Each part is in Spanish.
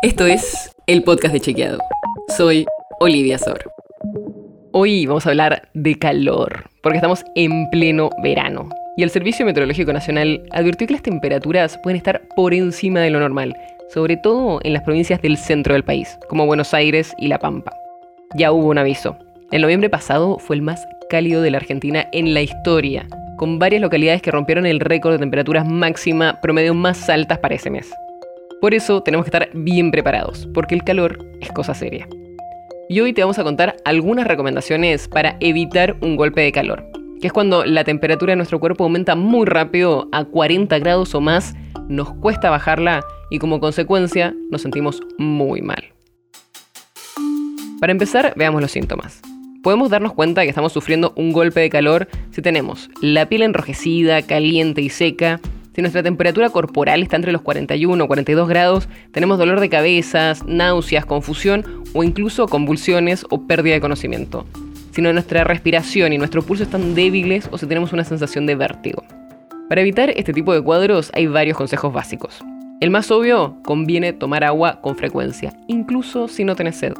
Esto es el podcast de Chequeado. Soy Olivia Sor. Hoy vamos a hablar de calor, porque estamos en pleno verano. Y el Servicio Meteorológico Nacional advirtió que las temperaturas pueden estar por encima de lo normal, sobre todo en las provincias del centro del país, como Buenos Aires y La Pampa. Ya hubo un aviso. El noviembre pasado fue el más cálido de la Argentina en la historia, con varias localidades que rompieron el récord de temperaturas máxima promedio más altas para ese mes. Por eso tenemos que estar bien preparados, porque el calor es cosa seria. Y hoy te vamos a contar algunas recomendaciones para evitar un golpe de calor, que es cuando la temperatura de nuestro cuerpo aumenta muy rápido a 40 grados o más, nos cuesta bajarla y como consecuencia nos sentimos muy mal. Para empezar, veamos los síntomas. Podemos darnos cuenta que estamos sufriendo un golpe de calor si tenemos la piel enrojecida, caliente y seca, si nuestra temperatura corporal está entre los 41 o 42 grados, tenemos dolor de cabezas, náuseas, confusión o incluso convulsiones o pérdida de conocimiento. Si nuestra respiración y nuestro pulso están débiles o si tenemos una sensación de vértigo. Para evitar este tipo de cuadros hay varios consejos básicos. El más obvio, conviene tomar agua con frecuencia, incluso si no tenés sed.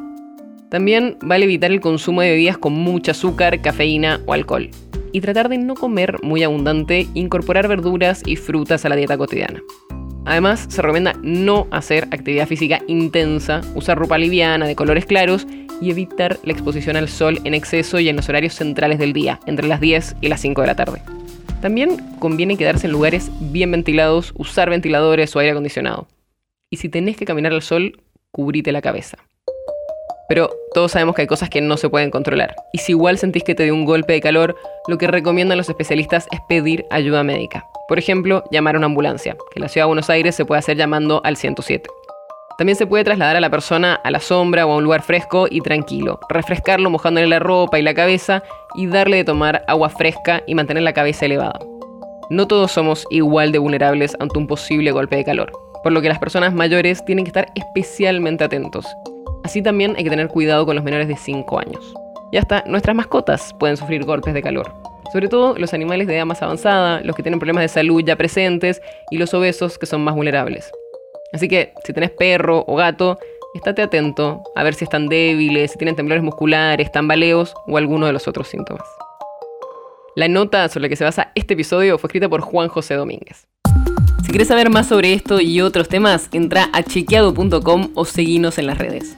También vale evitar el consumo de bebidas con mucho azúcar, cafeína o alcohol y tratar de no comer muy abundante, incorporar verduras y frutas a la dieta cotidiana. Además, se recomienda no hacer actividad física intensa, usar ropa liviana de colores claros y evitar la exposición al sol en exceso y en los horarios centrales del día, entre las 10 y las 5 de la tarde. También conviene quedarse en lugares bien ventilados, usar ventiladores o aire acondicionado. Y si tenés que caminar al sol, cubrite la cabeza. Pero todos sabemos que hay cosas que no se pueden controlar. Y si igual sentís que te dio un golpe de calor, lo que recomiendan los especialistas es pedir ayuda médica. Por ejemplo, llamar a una ambulancia, que en la ciudad de Buenos Aires se puede hacer llamando al 107. También se puede trasladar a la persona a la sombra o a un lugar fresco y tranquilo, refrescarlo mojándole la ropa y la cabeza y darle de tomar agua fresca y mantener la cabeza elevada. No todos somos igual de vulnerables ante un posible golpe de calor, por lo que las personas mayores tienen que estar especialmente atentos Así también hay que tener cuidado con los menores de 5 años. Y hasta nuestras mascotas pueden sufrir golpes de calor. Sobre todo los animales de edad más avanzada, los que tienen problemas de salud ya presentes y los obesos que son más vulnerables. Así que si tenés perro o gato, estate atento a ver si están débiles, si tienen temblores musculares, tambaleos o alguno de los otros síntomas. La nota sobre la que se basa este episodio fue escrita por Juan José Domínguez. Si quieres saber más sobre esto y otros temas, entra a chequeado.com o seguinos en las redes.